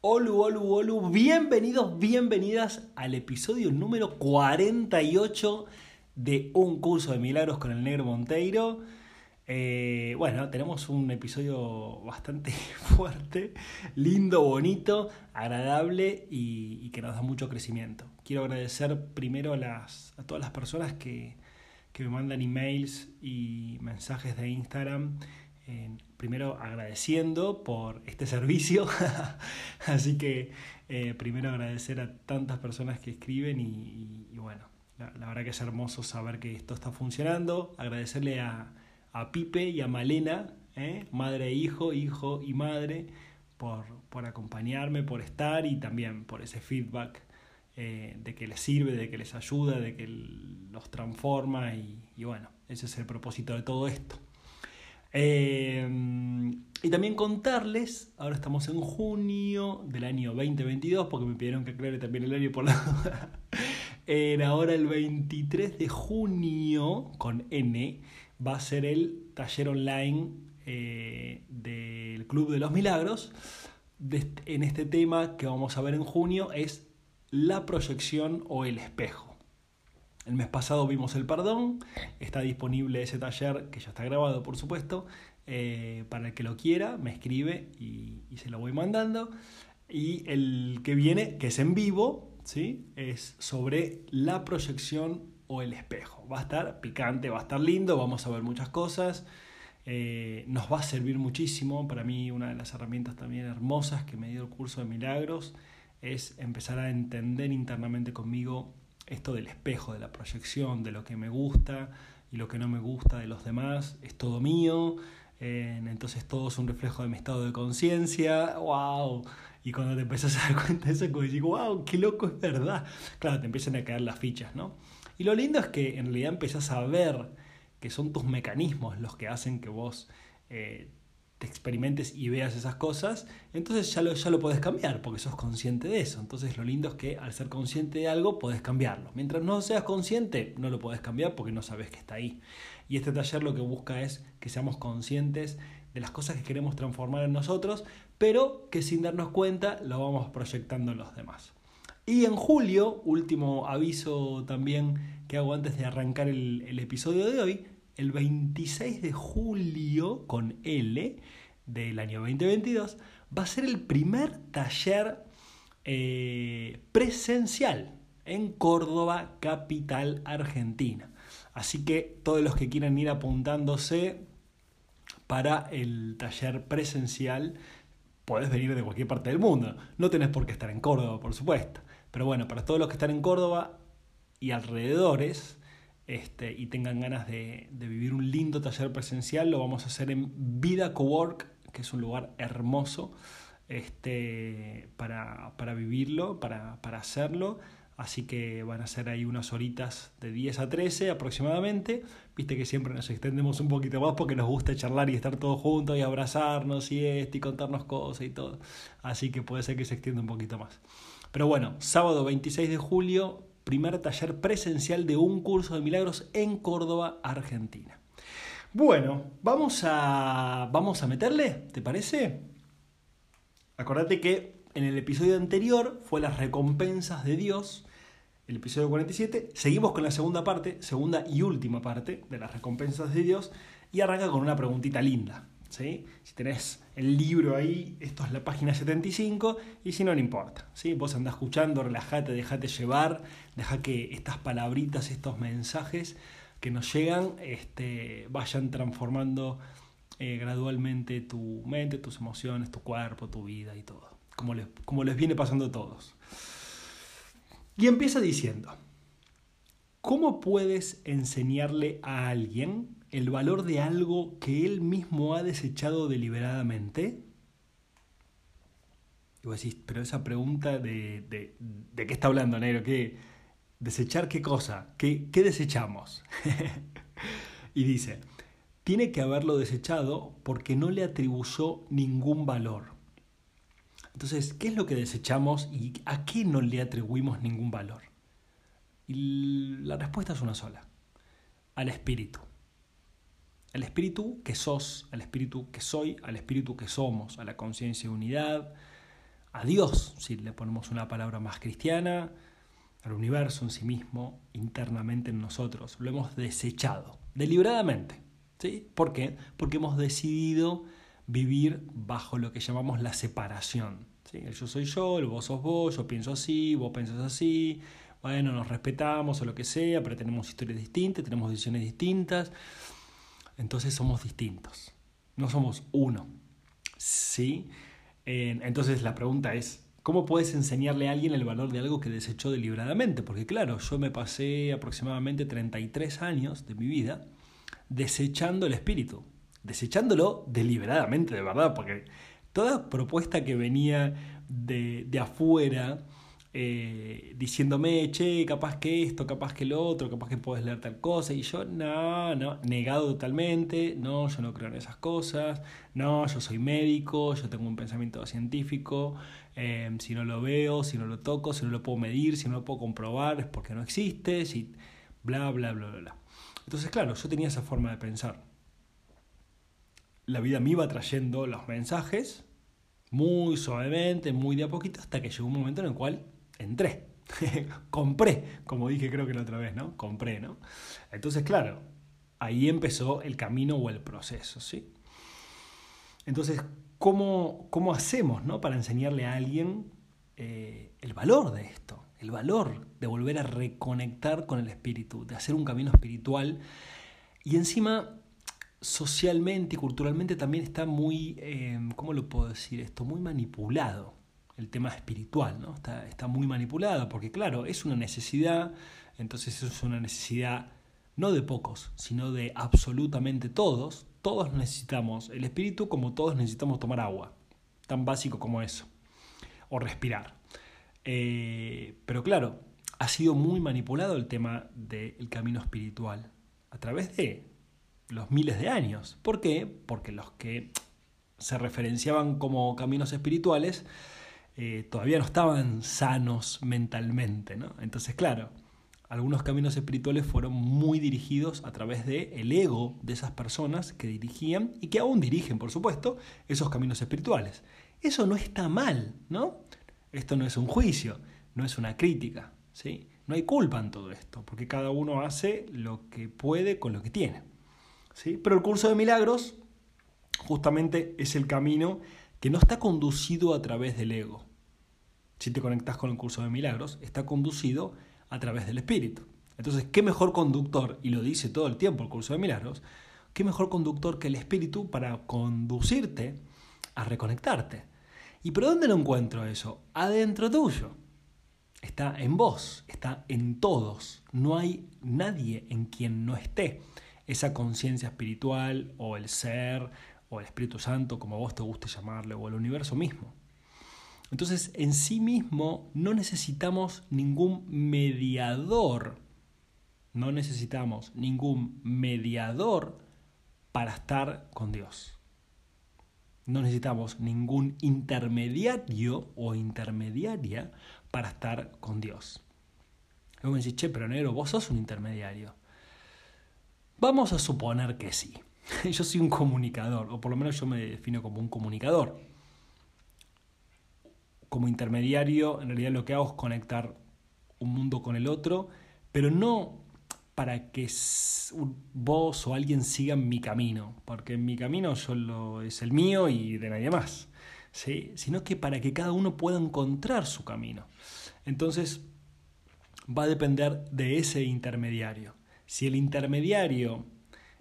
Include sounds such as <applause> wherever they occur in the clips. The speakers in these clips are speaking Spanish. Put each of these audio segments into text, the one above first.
Olu, olu, olu, bienvenidos, bienvenidas al episodio número 48 de Un Curso de Milagros con el Negro Monteiro. Eh, bueno, tenemos un episodio bastante <laughs> fuerte, lindo, bonito, agradable y, que nos da mucho crecimiento. Quiero agradecer primero a, a todas las personas que, que me mandan emails y mensajes de Instagram primero agradeciendo por este servicio, <laughs> así que eh, primero agradecer a tantas personas que escriben y, bueno, la, verdad que es hermoso saber que esto está funcionando, agradecerle a, a Pipe y a Malena, ¿eh? madre e hijo, hijo y madre, por, por, acompañarme, por estar y también por ese feedback eh, de que les sirve, de que les ayuda, de que los transforma y, y bueno, ese es el propósito de todo esto. Eh, y también contarles, ahora estamos en junio del año 2022, porque me pidieron que aclare también el año por la <laughs> Era ahora el 23 de junio, con N, va a ser el taller online eh, del Club de los Milagros. en este tema que vamos a ver en junio es la proyección o el espejo. El mes pasado vimos el perdón, está disponible ese taller que ya está grabado por supuesto, eh, para el que lo quiera, me escribe y, se lo voy mandando. Y el que viene, que es en vivo, ¿sí? es sobre la proyección o el espejo. Va a estar picante, va a estar lindo, vamos a ver muchas cosas. Eh, nos va a servir muchísimo. Para mí una de las herramientas también hermosas que me dio el curso de milagros es empezar a entender internamente conmigo esto del espejo, de la proyección, de lo que me gusta y lo que no me gusta de los demás, es todo mío, entonces todo es un reflejo de mi estado de conciencia, wow. Y cuando te empiezas a dar cuenta de eso, como digo, wow, qué loco es verdad. Claro, te empiezan a caer las fichas, ¿no? Y lo lindo es que en realidad empiezas a ver que son tus mecanismos los que hacen que vos eh, te experimentes y veas esas cosas, entonces ya lo, ya lo podés cambiar porque sos consciente de eso. Entonces lo lindo es que al ser consciente de algo podés cambiarlo. Mientras no seas consciente, no lo podés cambiar porque no sabes que está ahí. Y este taller lo que busca es que seamos conscientes de las cosas que queremos transformar en nosotros, pero que sin darnos cuenta lo vamos proyectando en los demás. Y en julio, último aviso también que hago antes de arrancar el, el episodio de hoy, el 26 de julio con L del año 2022 va a ser el primer taller eh, presencial en Córdoba, capital argentina. Así que todos los que quieran ir apuntándose para el taller presencial, puedes venir de cualquier parte del mundo. No tenés por qué estar en Córdoba, por supuesto. Pero bueno, para todos los que están en Córdoba y alrededores, este, y tengan ganas de, vivir un lindo taller presencial, lo vamos a hacer en Vida Cowork, que es un lugar hermoso este, para, vivirlo, para, hacerlo. Así que van a ser ahí unas horitas de 10 a 13 aproximadamente. Viste que siempre nos extendemos un poquito más porque nos gusta charlar y estar todos juntos y abrazarnos y esto y contarnos cosas y todo. Así que puede ser que se extienda un poquito más. Pero bueno, sábado 26 de julio, primer taller presencial de un curso de milagros en Córdoba, Argentina. Bueno, vamos a, vamos a meterle, ¿te parece? Acordate que en el episodio anterior fue las recompensas de Dios, el episodio 47. Seguimos con la segunda parte, segunda y última parte de las recompensas de Dios, y arranca con una preguntita linda. Si tenés el libro ahí, esto es la página 75, y si no, no importa. ¿sí? Vos andás escuchando, relájate, dejate llevar, deja que estas palabritas, estos mensajes que nos llegan, este, vayan transformando eh, gradualmente tu mente, tus emociones, tu cuerpo, tu vida y todo, como les, como les viene pasando a todos. Y empieza diciendo, ¿cómo puedes enseñarle a alguien el valor de algo que él mismo ha desechado deliberadamente? Y vos decís, pero esa pregunta de, de, de qué está hablando, Negro, ¿qué, ¿desechar qué cosa? ¿Qué, qué desechamos? <laughs> y dice, tiene que haberlo desechado porque no le atribuyó ningún valor. Entonces, ¿qué es lo que desechamos y a qué no le atribuimos ningún valor? Y la respuesta es una sola, al espíritu al espíritu que sos, al espíritu que soy, al espíritu que somos, a la conciencia de unidad, a Dios, si le ponemos una palabra más cristiana, al universo en sí mismo, internamente en nosotros. Lo hemos desechado, deliberadamente. ¿sí? ¿Por qué? Porque hemos decidido vivir bajo lo que llamamos la separación. ¿sí? El yo soy yo, el vos sos vos, yo pienso así, vos pensás así, bueno, nos respetamos o lo que sea, pero tenemos historias distintas, tenemos decisiones distintas, entonces somos distintos, no somos uno. ¿sí? Entonces la pregunta es, ¿cómo puedes enseñarle a alguien el valor de algo que desechó deliberadamente? Porque claro, yo me pasé aproximadamente 33 años de mi vida desechando el espíritu, desechándolo deliberadamente, de verdad, porque toda propuesta que venía de, de afuera, eh, diciéndome, che, capaz que esto, capaz que lo otro, capaz que puedes leer tal cosa, y yo, no, no, negado totalmente, no, yo no creo en esas cosas, no, yo soy médico, yo tengo un pensamiento científico, eh, si no lo veo, si no lo toco, si no lo puedo medir, si no lo puedo comprobar, es porque no existe, si bla, bla, bla, bla, bla. Entonces, claro, yo tenía esa forma de pensar. La vida me iba trayendo los mensajes muy suavemente, muy de a poquito, hasta que llegó un momento en el cual entré, <laughs> compré, como dije creo que la otra vez, ¿no? Compré, ¿no? Entonces, claro, ahí empezó el camino o el proceso, ¿sí? Entonces, ¿cómo, cómo hacemos, ¿no? Para enseñarle a alguien eh, el valor de esto, el valor de volver a reconectar con el espíritu, de hacer un camino espiritual y encima socialmente y culturalmente también está muy, eh, ¿cómo lo puedo decir esto? Muy manipulado el tema espiritual, ¿no? Está, está muy manipulado, porque claro, es una necesidad, entonces es una necesidad no de pocos, sino de absolutamente todos. Todos necesitamos el espíritu como todos necesitamos tomar agua, tan básico como eso, o respirar. Eh, pero claro, ha sido muy manipulado el tema del camino espiritual a través de los miles de años. ¿Por qué? Porque los que se referenciaban como caminos espirituales eh, todavía no estaban sanos mentalmente. ¿no? Entonces, claro, algunos caminos espirituales fueron muy dirigidos a través del el ego de esas personas que dirigían y que aún dirigen, por supuesto, esos caminos espirituales. Eso no está mal, ¿no? Esto no es un juicio, no es una crítica, ¿sí? No hay culpa en todo esto, porque cada uno hace lo que puede con lo que tiene. ¿sí? Pero el curso de milagros justamente es el camino que no está conducido a través del ego, si te conectas con el curso de milagros, está conducido a través del Espíritu. Entonces, ¿qué mejor conductor? Y lo dice todo el tiempo el curso de milagros, ¿qué mejor conductor que el Espíritu para conducirte a reconectarte? ¿Y por dónde lo encuentro eso? Adentro tuyo. Está en vos, está en todos. No hay nadie en quien no esté esa conciencia espiritual o el ser o el Espíritu Santo, como vos te guste llamarle, o el universo mismo. Entonces, en sí mismo no necesitamos ningún mediador. No necesitamos ningún mediador para estar con Dios. No necesitamos ningún intermediario o intermediaria para estar con Dios. Luego me decís, che, pero negro, vos sos un intermediario. Vamos a suponer que sí. <laughs> Yo soy un comunicador, o por lo menos yo me defino como un comunicador como intermediario, en realidad lo que hago es conectar un mundo con el otro, pero no para que vos o alguien sigan mi camino, porque mi camino solo es el mío y de nadie más, ¿sí? sino que para que cada uno pueda encontrar su camino. Entonces, va a depender de ese intermediario. Si el intermediario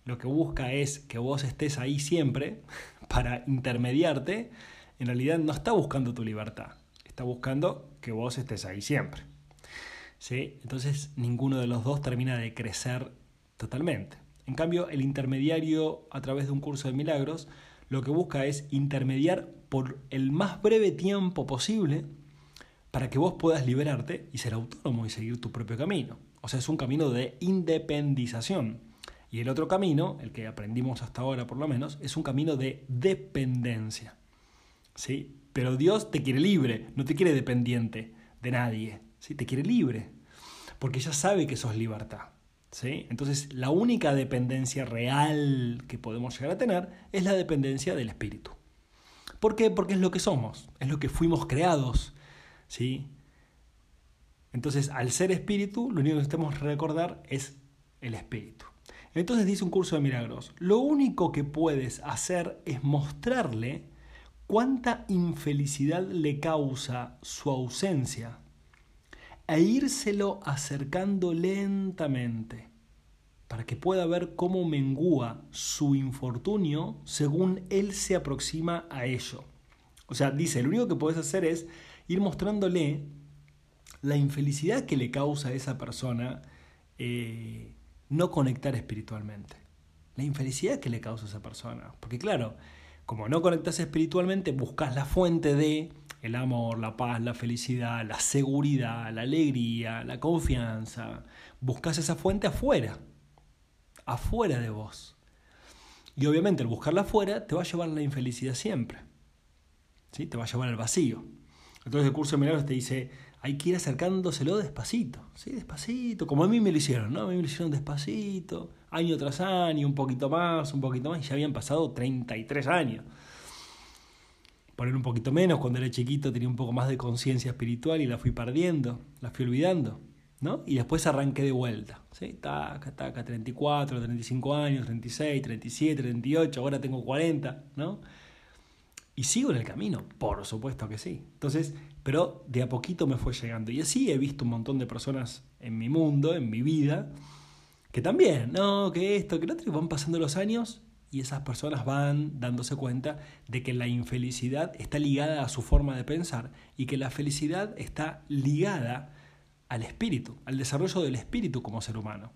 lo que busca es que vos estés ahí siempre <laughs> para intermediarte, en realidad no está buscando tu libertad, está buscando que vos estés ahí siempre. ¿Sí? Entonces ninguno de los dos termina de crecer totalmente. En cambio, el intermediario a través de un curso de milagros lo que busca es intermediar por el más breve tiempo posible para que vos puedas liberarte y ser autónomo y seguir tu propio camino. O sea, es un camino de independización. Y el otro camino, el que aprendimos hasta ahora por lo menos, es un camino de dependencia. ¿Sí? Pero Dios te quiere libre, no te quiere dependiente de nadie, ¿sí? Te quiere libre, porque ya sabe que sos libertad. ¿sí? Entonces, la única dependencia real que podemos llegar a tener es la dependencia del Espíritu. ¿Por qué? Porque es lo que somos, es lo que fuimos creados. ¿sí? Entonces, al ser espíritu, lo único que necesitamos recordar es el espíritu. Entonces dice un curso de milagros, lo único que puedes hacer es mostrarle cuánta infelicidad le causa su ausencia e írselo acercando lentamente para que pueda ver cómo mengúa su infortunio según él se aproxima a ello. O sea, dice, lo único que puedes hacer es ir mostrándole la infelicidad que le causa a esa persona eh, no conectar espiritualmente. La infelicidad que le causa a esa persona. Porque claro, como no conectas espiritualmente, buscas la fuente de el amor, la paz, la felicidad, la seguridad, la alegría, la confianza. Buscas esa fuente afuera, afuera de vos. Y obviamente el buscarla afuera te va a llevar a la infelicidad siempre. ¿Sí? Te va a llevar al vacío. Entonces el curso de milagros te dice, hay que ir acercándoselo despacito, ¿sí? Despacito, como a mí me lo hicieron, ¿no? A mí me lo hicieron despacito, año tras año, un poquito más, un poquito más, y ya habían pasado 33 años. Poner un poquito menos, cuando era chiquito tenía un poco más de conciencia espiritual y la fui perdiendo, la fui olvidando, ¿no? Y después arranqué de vuelta, ¿sí? Taca, taca, 34, 35 años, 36, 37, 38, ahora tengo 40, ¿no? Y sigo en el camino, por supuesto que sí. Entonces, pero de a poquito me fue llegando. Y así he visto un montón de personas en mi mundo, en mi vida, que también, no, que esto, que lo otro, van pasando los años y esas personas van dándose cuenta de que la infelicidad está ligada a su forma de pensar y que la felicidad está ligada al espíritu, al desarrollo del espíritu como ser humano.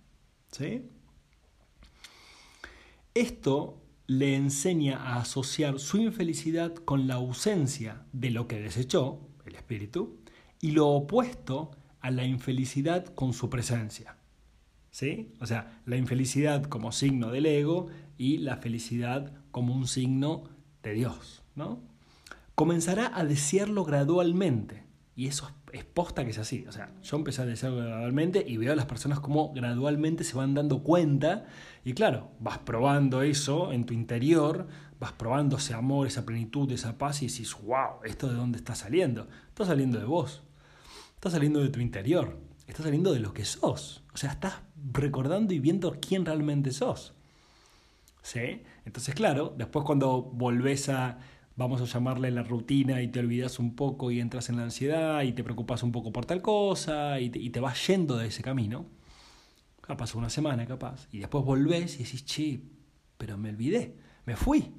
¿Sí? Esto le enseña a asociar su infelicidad con la ausencia de lo que desechó, espíritu, y lo opuesto a la infelicidad con su presencia. ¿Sí? O sea, la infelicidad como signo del ego y la felicidad como un signo de Dios, ¿no? Comenzará a desearlo gradualmente, y eso es posta que es así. O sea, yo empecé a desearlo gradualmente y veo a las personas como gradualmente se van dando cuenta y claro, vas probando eso en tu interior, vas probando ese amor, esa plenitud, esa paz y dices, wow, ¿esto de dónde está saliendo? Está saliendo de vos, está saliendo de tu interior, está saliendo de lo que sos. O sea, estás recordando y viendo quién realmente sos. ¿Sí? Entonces, claro, después cuando volvés a, vamos a llamarle la rutina y te olvidas un poco y entras en la ansiedad y te preocupas un poco por tal cosa y te, vas yendo de ese camino, pasó una semana capaz, y después volvés y decís, che, pero me olvidé, me fui.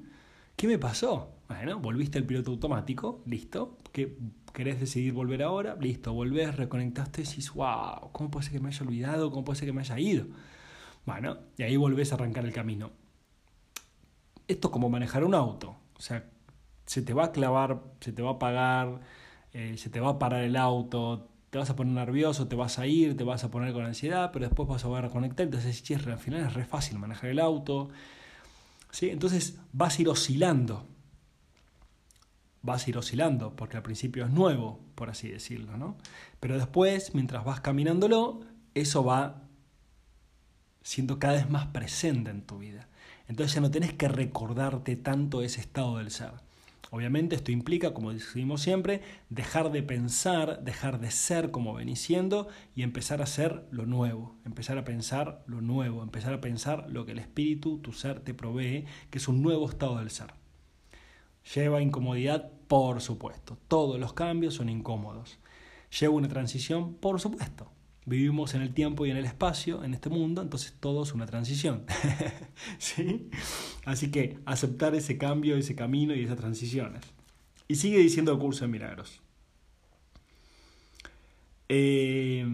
¿Qué me pasó? Bueno, volviste al piloto automático, listo. ¿Qué, ¿Querés decidir volver ahora? Listo, volvés, reconectaste y decís, wow, ¿cómo puede ser que me haya olvidado? ¿Cómo puede ser que me haya ido? Bueno, y ahí volvés a arrancar el camino. Esto es como manejar un auto. O sea, se te va a clavar, se te va a apagar, eh, se te va a parar el auto, te vas a poner nervioso, te vas a ir, te vas a poner con ansiedad, pero después vas a volver a conectar, entonces al final es re fácil manejar el auto. ¿Sí? Entonces vas a ir oscilando. Vas a ir oscilando, porque al principio es nuevo, por así decirlo, ¿no? Pero después, mientras vas caminándolo, eso va siendo cada vez más presente en tu vida. Entonces ya no tenés que recordarte tanto ese estado del ser. Obviamente esto implica, como decimos siempre, dejar de pensar, dejar de ser como venís siendo y empezar a ser lo nuevo, empezar a pensar lo nuevo, empezar a pensar lo que el espíritu, tu ser, te provee, que es un nuevo estado del ser. Lleva incomodidad, por supuesto. Todos los cambios son incómodos. Lleva una transición, por supuesto. Vivimos en el tiempo y en el espacio, en este mundo, entonces todo es una transición. <laughs> ¿Sí? Así que aceptar ese cambio, ese camino y esas transiciones. Y sigue diciendo el curso de milagros. Eh,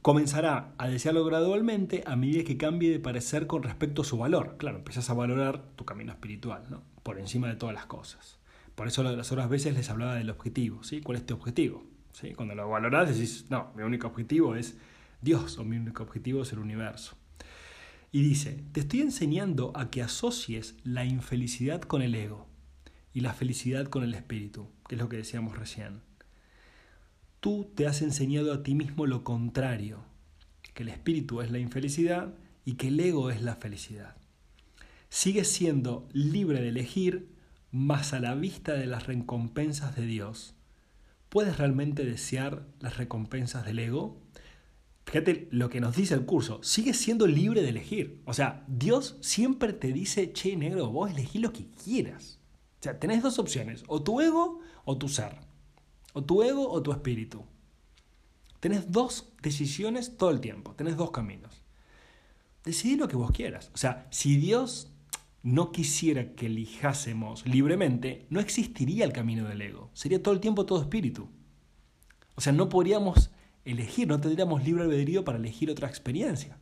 comenzará a desearlo gradualmente a medida que cambie de parecer con respecto a su valor. Claro, empiezas a valorar tu camino espiritual, ¿no? Por encima de todas las cosas. Por eso las otras veces les hablaba del objetivo, ¿sí? ¿Cuál es tu objetivo? Cuando lo valorás decís, no, mi único objetivo es Dios o mi único objetivo es el universo. Y dice, te estoy enseñando a que asocies la infelicidad con el ego y la felicidad con el espíritu, que es lo que decíamos recién. Tú te has enseñado a ti mismo lo contrario, que el espíritu es la infelicidad y que el ego es la felicidad. Sigues siendo libre de elegir, Mas a la vista de las recompensas de Dios, ¿puedes realmente desear las recompensas del ego? Fíjate lo que nos dice el curso, sigues siendo libre de elegir. O sea, Dios siempre te dice, che, negro, vos elegí lo que quieras. O sea, tenés dos opciones, o tu ego o tu ser. O tu ego o tu espíritu. Tenés dos decisiones todo el tiempo, tenés dos caminos. Decidí lo que vos quieras. O sea, si Dios no quisiera que elijásemos libremente, no existiría el camino del ego. Sería todo el tiempo todo espíritu. O sea, no podríamos elegir, no tendríamos libre albedrío para elegir otra experiencia.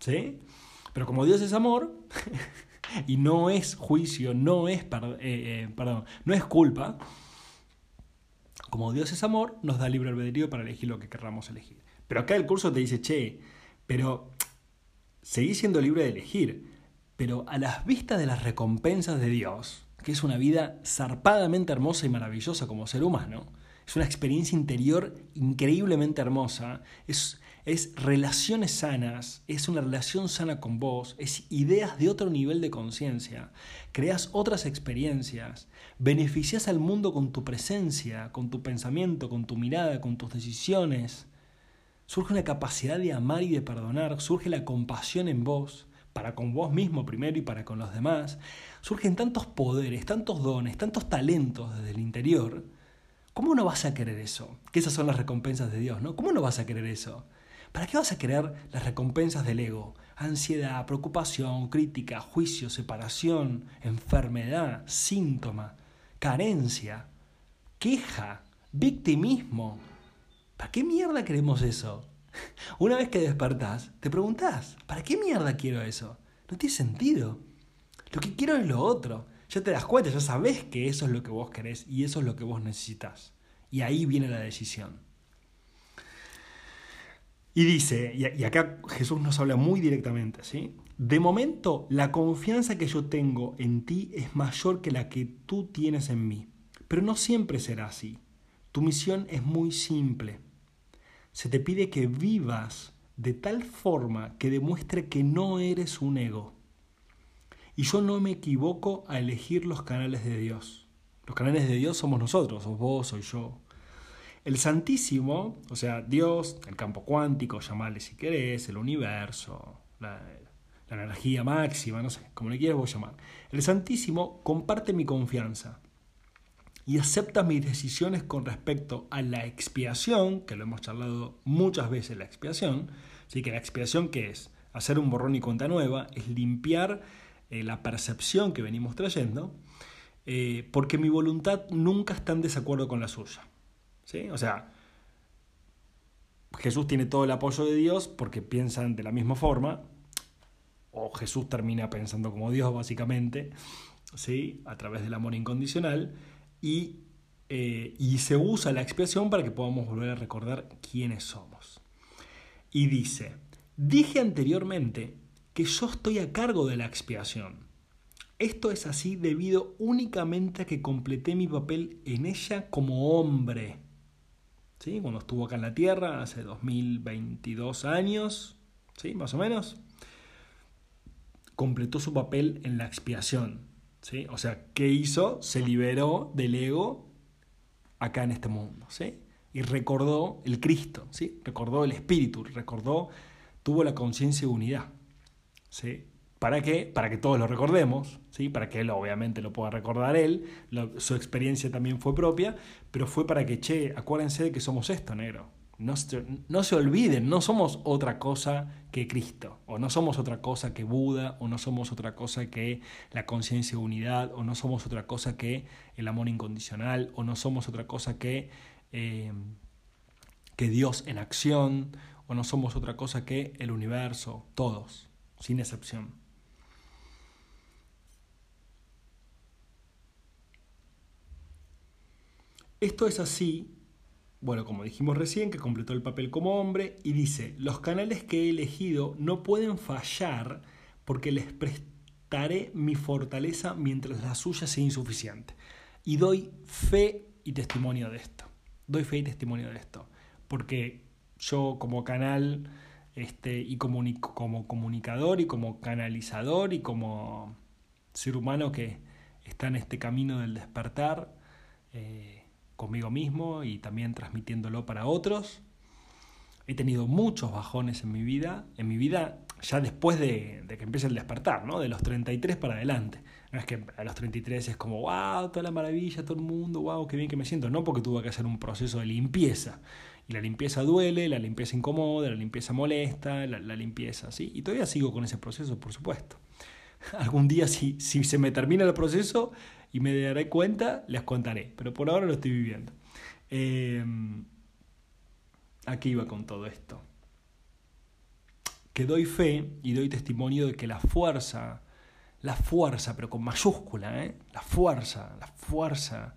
¿Sí? Pero como Dios es amor <laughs> y no es juicio, no es, eh, eh, perdón, no es culpa, como Dios es amor, nos da libre albedrío para elegir lo que querramos elegir. Pero acá el curso te dice, che, pero seguís siendo libre de elegir, pero a las vistas de las recompensas de Dios, que es una vida zarpadamente hermosa y maravillosa como ser humano, es una experiencia interior increíblemente hermosa, es, es relaciones sanas, es una relación sana con vos, es ideas de otro nivel de conciencia, creas otras experiencias, beneficias al mundo con tu presencia, con tu pensamiento, con tu mirada, con tus decisiones. Surge una capacidad de amar y de perdonar, surge la compasión en vos, para con vos mismo primero y para con los demás. Surgen tantos poderes, tantos dones, tantos talentos desde el interior, ¿Cómo no vas a querer eso? Que esas son las recompensas de Dios, ¿no? ¿Cómo no vas a querer eso? ¿Para qué vas a querer las recompensas del ego? Ansiedad, preocupación, crítica, juicio, separación, enfermedad, síntoma, carencia, queja, victimismo. ¿Para qué mierda queremos eso? <laughs> Una vez que despertás, te preguntás, ¿para qué mierda quiero eso? No tiene sentido. Lo que quiero es lo otro ya te das cuenta, ya sabes que eso es lo que vos querés y eso es lo que vos necesitas. Y ahí viene la decisión. Y dice, y acá Jesús nos habla muy directamente, ¿sí? De momento, la confianza que yo tengo en ti es mayor que la que tú tienes en mí. Pero no siempre será así. Tu misión es muy simple. Se te pide que vivas de tal forma que demuestre que no eres un ego y yo no me equivoco a elegir los canales de Dios. Los canales de Dios somos nosotros, sos vos, soy yo. El Santísimo, o sea, Dios, el campo cuántico, llamarle si querés, el universo, la, la energía máxima, no sé, como le quieras vos llamar. El Santísimo comparte mi confianza y acepta mis decisiones con respecto a la expiación, que lo hemos charlado muchas veces, la expiación. Así que la expiación, ¿qué es? Hacer un borrón y cuenta nueva, es limpiar eh, la percepción que venimos trayendo, eh, porque mi voluntad nunca está en desacuerdo con la suya. ¿sí? O sea, Jesús tiene todo el apoyo de Dios porque piensan de la misma forma, o Jesús termina pensando como Dios básicamente, ¿sí? a través del amor incondicional, y, eh, y se usa la expiación para que podamos volver a recordar quiénes somos. Y dice, dije anteriormente que yo estoy a cargo de la expiación. Esto es así debido únicamente a que completé mi papel en ella como hombre. ¿Sí? Cuando estuvo acá en la Tierra, hace 2022 años, ¿sí? más o menos, completó su papel en la expiación. ¿Sí? O sea, ¿qué hizo? Se liberó del ego acá en este mundo. ¿sí? Y recordó el Cristo, ¿sí? recordó el Espíritu, recordó, tuvo la conciencia de unidad. ¿sí? ¿Para qué? Para que todos lo recordemos, ¿sí? Para que él obviamente lo pueda recordar él, su experiencia también fue propia, pero fue para que, che, acuérdense de que somos esto, negro. No se, no se olviden, no somos otra cosa que Cristo, o no somos otra cosa que Buda, o no somos otra cosa que la conciencia de unidad, o no somos otra cosa que el amor incondicional, o no somos otra cosa que, eh, que Dios en acción, o no somos otra cosa que el universo, todos sin excepción. Esto es así, bueno, como dijimos recién, que completó el papel como hombre y dice, los canales que he elegido no pueden fallar porque les prestaré mi fortaleza mientras la suya sea insuficiente. Y doy fe y testimonio de esto. Doy fe y testimonio de esto. Porque yo como canal este, y como comunicador y como canalizador y como ser humano que está en este camino del despertar eh, conmigo mismo y también transmitiéndolo para otros. He tenido muchos bajones en mi vida, en mi vida ya después de, que empiece el despertar, ¿no? de los 33 para adelante. No es que a los 33 es como, wow, toda la maravilla, todo el mundo, wow, qué bien que me siento. No, porque tuve que hacer un proceso de limpieza. Y la limpieza duele, la limpieza incomoda, la limpieza molesta, la, la limpieza, ¿sí? Y todavía sigo con ese proceso, por supuesto. <laughs> Algún día, si, si se me termina el proceso y me daré cuenta, les contaré. Pero por ahora lo estoy viviendo. Eh, aquí iba con todo esto. Que doy fe y doy testimonio de que la fuerza, la fuerza, pero con mayúscula, ¿eh? la fuerza, la fuerza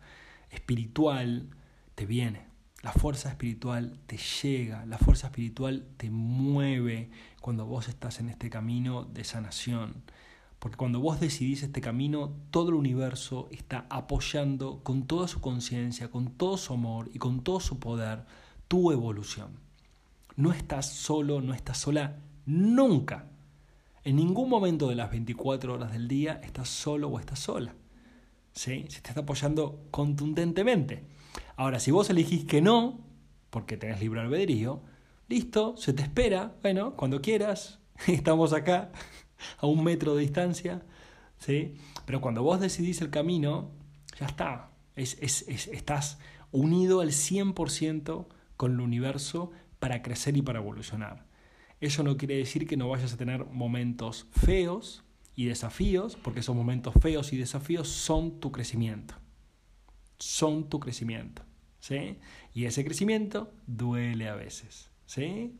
espiritual te viene. La fuerza espiritual te llega, la fuerza espiritual te mueve cuando vos estás en este camino de sanación. Porque cuando vos decidís este camino, todo el universo está apoyando con toda su conciencia, con todo su amor y con todo su poder tu evolución. No estás solo, no estás sola nunca. En ningún momento de las 24 horas del día estás solo o estás sola. ¿Sí? Se te está apoyando contundentemente. Ahora, si vos elegís que no, porque tenés libre albedrío, listo, se te espera, bueno, cuando quieras, <laughs> estamos acá a un metro de distancia, ¿sí? Pero cuando vos decidís el camino, ya está, es, es, estás unido al 100% con el universo para crecer y para evolucionar. Eso no quiere decir que no vayas a tener momentos feos y desafíos, porque esos momentos feos y desafíos son tu crecimiento. Son tu crecimiento. ¿sí? Y ese crecimiento duele a veces. ¿sí?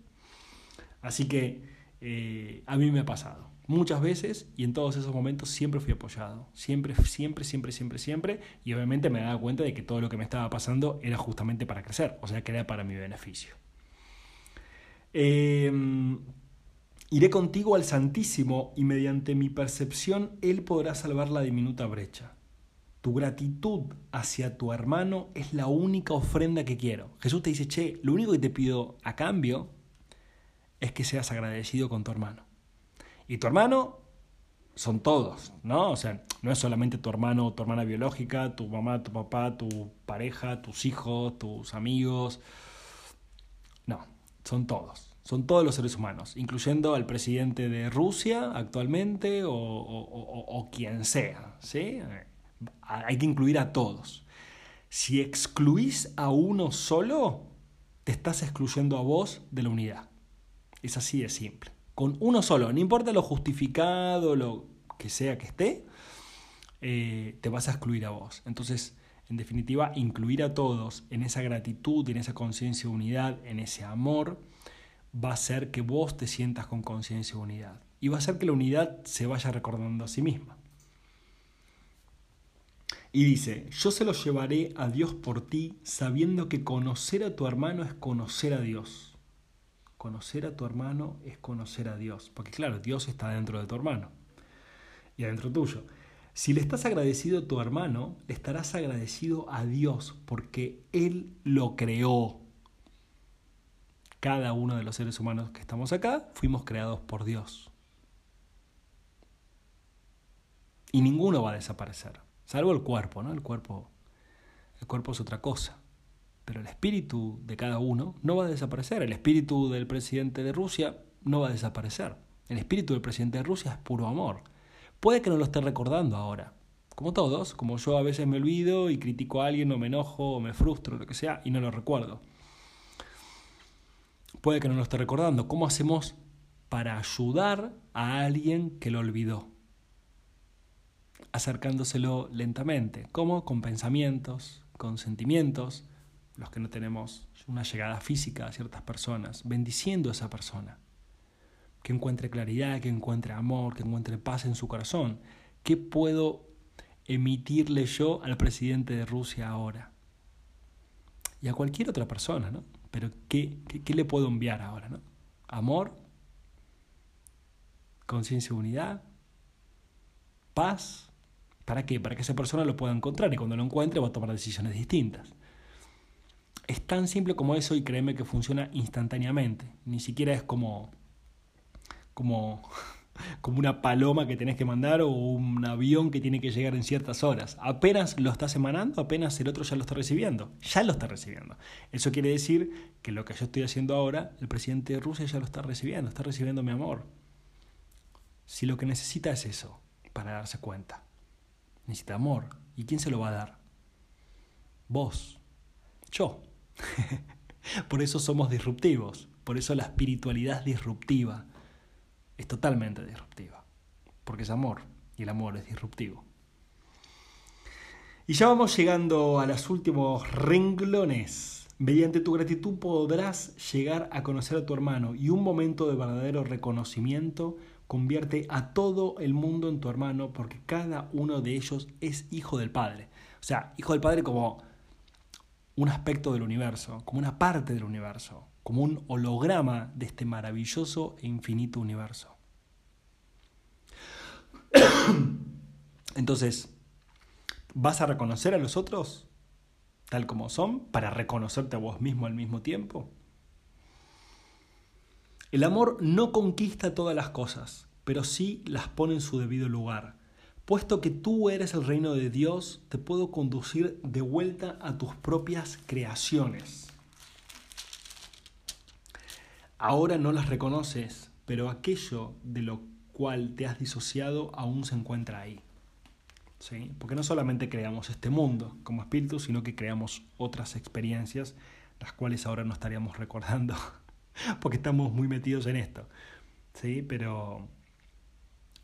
Así que eh, a mí me ha pasado muchas veces y en todos esos momentos siempre fui apoyado. Siempre, siempre, siempre, siempre, siempre. Y obviamente me daba cuenta de que todo lo que me estaba pasando era justamente para crecer, o sea que era para mi beneficio. Em, iré contigo al Santísimo y mediante mi percepción Él podrá salvar la diminuta brecha. Tu gratitud hacia tu hermano es la única ofrenda que quiero. Jesús te dice, che, lo único que te pido a cambio es que seas agradecido con tu hermano. Y tu hermano son todos, ¿no? O sea, no es solamente tu hermano o tu hermana biológica, tu mamá, tu papá, tu pareja, tus hijos, tus amigos. No, son todos. Son todos los seres humanos, incluyendo al presidente de Rusia actualmente o, o quien sea, ¿sí? Hay que incluir a todos. Si excluís a uno solo, te estás excluyendo a vos de la unidad. Es así de simple con uno solo, no importa lo justificado, lo que sea que esté, eh, te vas a excluir a vos. Entonces, en definitiva, incluir a todos en esa gratitud, en esa conciencia de unidad, en ese amor, va a hacer que vos te sientas con conciencia de unidad. Y va a hacer que la unidad se vaya recordando a sí misma. Y dice, yo se lo llevaré a Dios por ti, sabiendo que conocer a tu hermano es conocer a Dios. Conocer a tu hermano es conocer a Dios, porque claro, Dios está dentro de tu hermano y adentro tuyo. Si le estás agradecido a tu hermano, le estarás agradecido a Dios, porque Él lo creó. Cada uno de los seres humanos que estamos acá fuimos creados por Dios. Y ninguno va a desaparecer, salvo el cuerpo, ¿no? El cuerpo, el cuerpo es otra cosa pero el espíritu de cada uno no va a desaparecer. El espíritu del presidente de Rusia no va a desaparecer. El espíritu del presidente de Rusia es puro amor. Puede que no lo esté recordando ahora, como todos, como yo a veces me olvido y critico a alguien o me enojo o me frustro, lo que sea, y no lo recuerdo. Puede que no lo esté recordando. ¿Cómo hacemos para ayudar a alguien que lo olvidó? Acercándoselo lentamente. ¿Cómo? Con pensamientos, con sentimientos, los que no tenemos una llegada física a ciertas personas, bendiciendo a esa persona. Que encuentre claridad, que encuentre amor, que encuentre paz en su corazón. ¿Qué puedo emitirle yo al presidente de Rusia ahora? Y a cualquier otra persona, ¿no? Pero ¿qué, qué, le puedo enviar ahora, ¿no? Amor, conciencia y unidad, paz. ¿Para qué? Para que esa persona lo pueda encontrar y cuando lo encuentre va a tomar decisiones distintas. Es tan simple como eso y créeme que funciona instantáneamente. Ni siquiera es como, como <laughs> como una paloma que tenés que mandar o un avión que tiene que llegar en ciertas horas. Apenas lo estás emanando, apenas el otro ya lo está recibiendo. Ya lo está recibiendo. Eso quiere decir que lo que yo estoy haciendo ahora, el presidente de Rusia ya lo está recibiendo, está recibiendo mi amor. Si lo que necesita es eso, para darse cuenta. Necesita amor. ¿Y quién se lo va a dar? Vos. Yo. <laughs> por eso somos disruptivos. Por eso la espiritualidad es disruptiva es totalmente disruptiva, porque es amor y el amor es disruptivo. Y ya vamos llegando a los últimos renglones. Mediante tu gratitud podrás llegar a conocer a tu hermano y un momento de verdadero reconocimiento convierte a todo el mundo en tu hermano porque cada uno de ellos es hijo del Padre. O sea, hijo del Padre como un aspecto del universo, como una parte del universo como un holograma de este maravilloso e infinito universo. <coughs> Entonces, ¿vas a reconocer a los otros tal como son para reconocerte a vos mismo al mismo tiempo? El amor no conquista todas las cosas, pero sí las pone en su debido lugar. Puesto que tú eres el reino de Dios, te puedo conducir de vuelta a tus propias creaciones. Ahora no las reconoces, pero aquello de lo cual te has disociado aún se encuentra ahí. ¿Sí? Porque no solamente creamos este mundo como espíritu, sino que creamos otras experiencias, las cuales ahora no estaríamos recordando, <laughs> porque estamos muy metidos en esto. ¿Sí? Pero,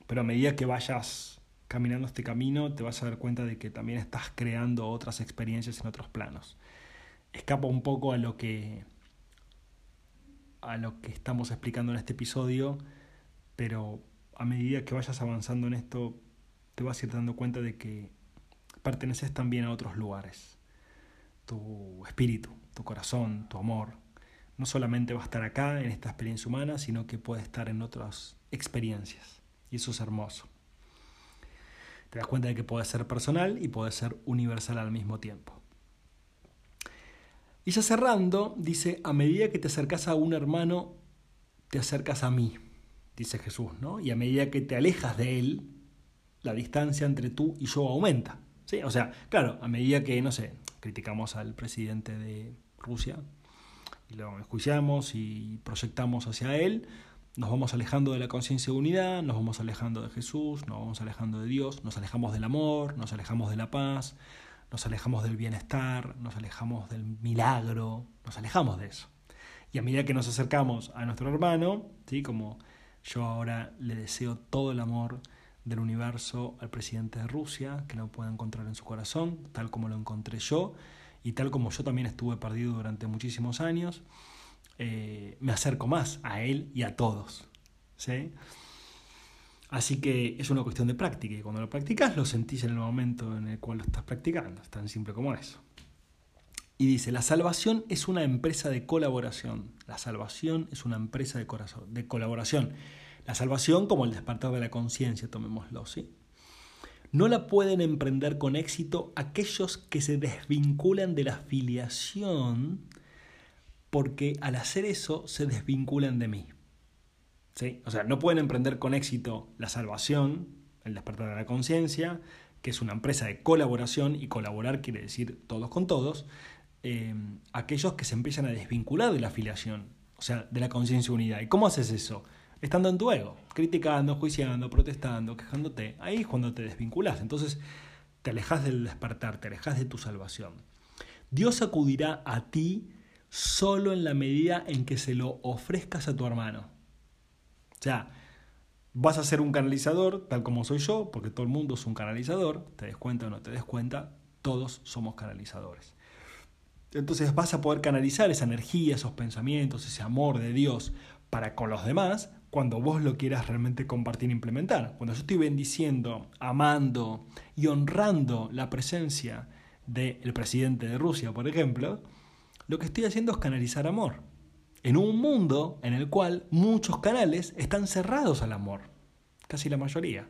pero a medida que vayas caminando este camino, te vas a dar cuenta de que también estás creando otras experiencias en otros planos. Escapa un poco a lo que a lo que estamos explicando en este episodio, pero a medida que vayas avanzando en esto, te vas a ir dando cuenta de que perteneces también a otros lugares. Tu espíritu, tu corazón, tu amor, no solamente va a estar acá en esta experiencia humana, sino que puede estar en otras experiencias. Y eso es hermoso. Te das cuenta de que puede ser personal y puede ser universal al mismo tiempo. Y ya cerrando, dice, a medida que te acercas a un hermano, te acercas a mí, dice Jesús, ¿no? Y a medida que te alejas de él, la distancia entre tú y yo aumenta. ¿sí? O sea, claro, a medida que, no sé, criticamos al presidente de Rusia y lo enjuiciamos y proyectamos hacia él, nos vamos alejando de la conciencia de unidad, nos vamos alejando de Jesús, nos vamos alejando de Dios, nos alejamos del amor, nos alejamos de la paz, nos alejamos del bienestar, nos alejamos del milagro, nos alejamos de eso. Y a medida que nos acercamos a nuestro hermano, ¿sí? como yo ahora le deseo todo el amor del universo al presidente de Rusia, que lo pueda encontrar en su corazón, tal como lo encontré yo, y tal como yo también estuve perdido durante muchísimos años, eh, me acerco más a él y a todos. ¿sí? Así que es una cuestión de práctica y cuando lo practicas lo sentís en el momento en el cual lo estás practicando. Es tan simple como eso. Y dice, la salvación es una empresa de colaboración. La salvación es una empresa de, corazón, de colaboración. La salvación como el despertar de la conciencia, tomémoslo, ¿sí? No la pueden emprender con éxito aquellos que se desvinculan de la filiación porque al hacer eso se desvinculan de mí. O sea, no pueden emprender con éxito la salvación, el despertar de la conciencia, que es una empresa de colaboración, y colaborar quiere decir todos con todos, eh, aquellos que se empiezan a desvincular de la afiliación, o sea, de la conciencia unida. ¿Y cómo haces eso? Estando en tu ego, criticando, juiciando, protestando, quejándote. Ahí es cuando te desvinculas. Entonces te alejas del despertar, te alejas de tu salvación. Dios acudirá a ti solo en la medida en que se lo ofrezcas a tu hermano. O sea, vas a ser un canalizador, tal como soy yo, porque todo el mundo es un canalizador, te des cuenta o no te des cuenta, todos somos canalizadores. Entonces vas a poder canalizar esa energía, esos pensamientos, ese amor de Dios para con los demás cuando vos lo quieras realmente compartir e implementar. Cuando yo estoy bendiciendo, amando y honrando la presencia del presidente de Rusia, por ejemplo, lo que estoy haciendo es canalizar amor en un mundo en el cual muchos canales están cerrados al amor, casi la mayoría,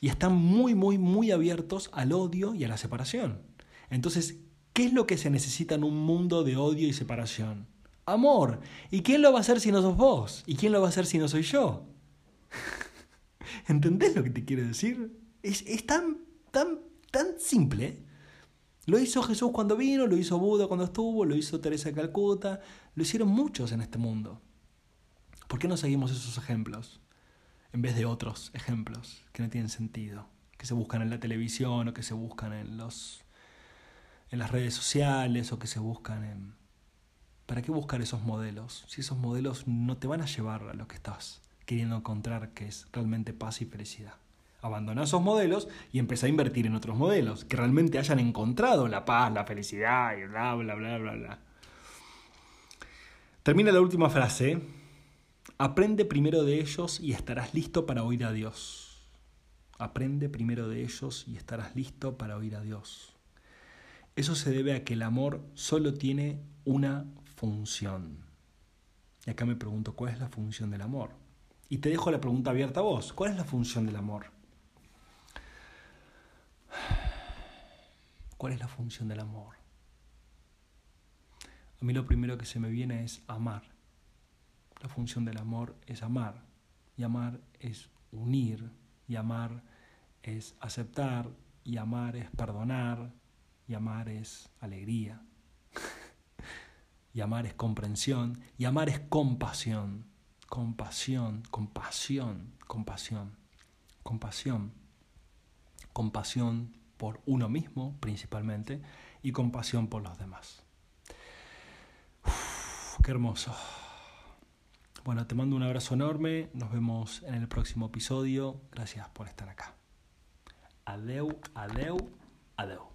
y están muy, muy, muy abiertos al odio y a la separación. Entonces, ¿qué es lo que se necesita en un mundo de odio y separación? Amor. ¿Y quién lo va a hacer si no sos vos? ¿Y quién lo va a hacer si no soy yo? <laughs> ¿Entendés lo que te quiero decir? Es, es tan, tan, tan simple. Lo hizo Jesús cuando vino, lo hizo Buda cuando estuvo, lo hizo Teresa de Calcuta, lo hicieron muchos en este mundo. ¿Por qué no seguimos esos ejemplos en vez de otros ejemplos que no tienen sentido, que se buscan en la televisión o que se buscan en los en las redes sociales o que se buscan en ¿Para qué buscar esos modelos? Si esos modelos no te van a llevar a lo que estás queriendo encontrar, que es realmente paz y felicidad. Abandona esos modelos y empieza a invertir en otros modelos que realmente hayan encontrado la paz, la felicidad y bla, bla, bla, bla, bla. Termina la última frase. Aprende primero de ellos y estarás listo para oír a Dios. Aprende primero de ellos y estarás listo para oír a Dios. Eso se debe a que el amor solo tiene una función. Y acá me pregunto, ¿cuál es la función del amor? Y te dejo la pregunta abierta a vos. ¿Cuál es la función del amor? ¿Cuál es la función del amor? A mí lo primero que se me viene es amar. La función del amor es amar. Y amar es unir. Y amar es aceptar. Y amar es perdonar. Y amar es alegría. <laughs> y amar es comprensión. Y amar es compasión. Compasión, compasión, compasión. Compasión. Compasión por uno mismo principalmente y compasión por los demás. qué hermoso. Bueno, te mando un abrazo enorme, nos vemos en el próximo episodio, gracias por estar acá. Adeu, adeu, adeu.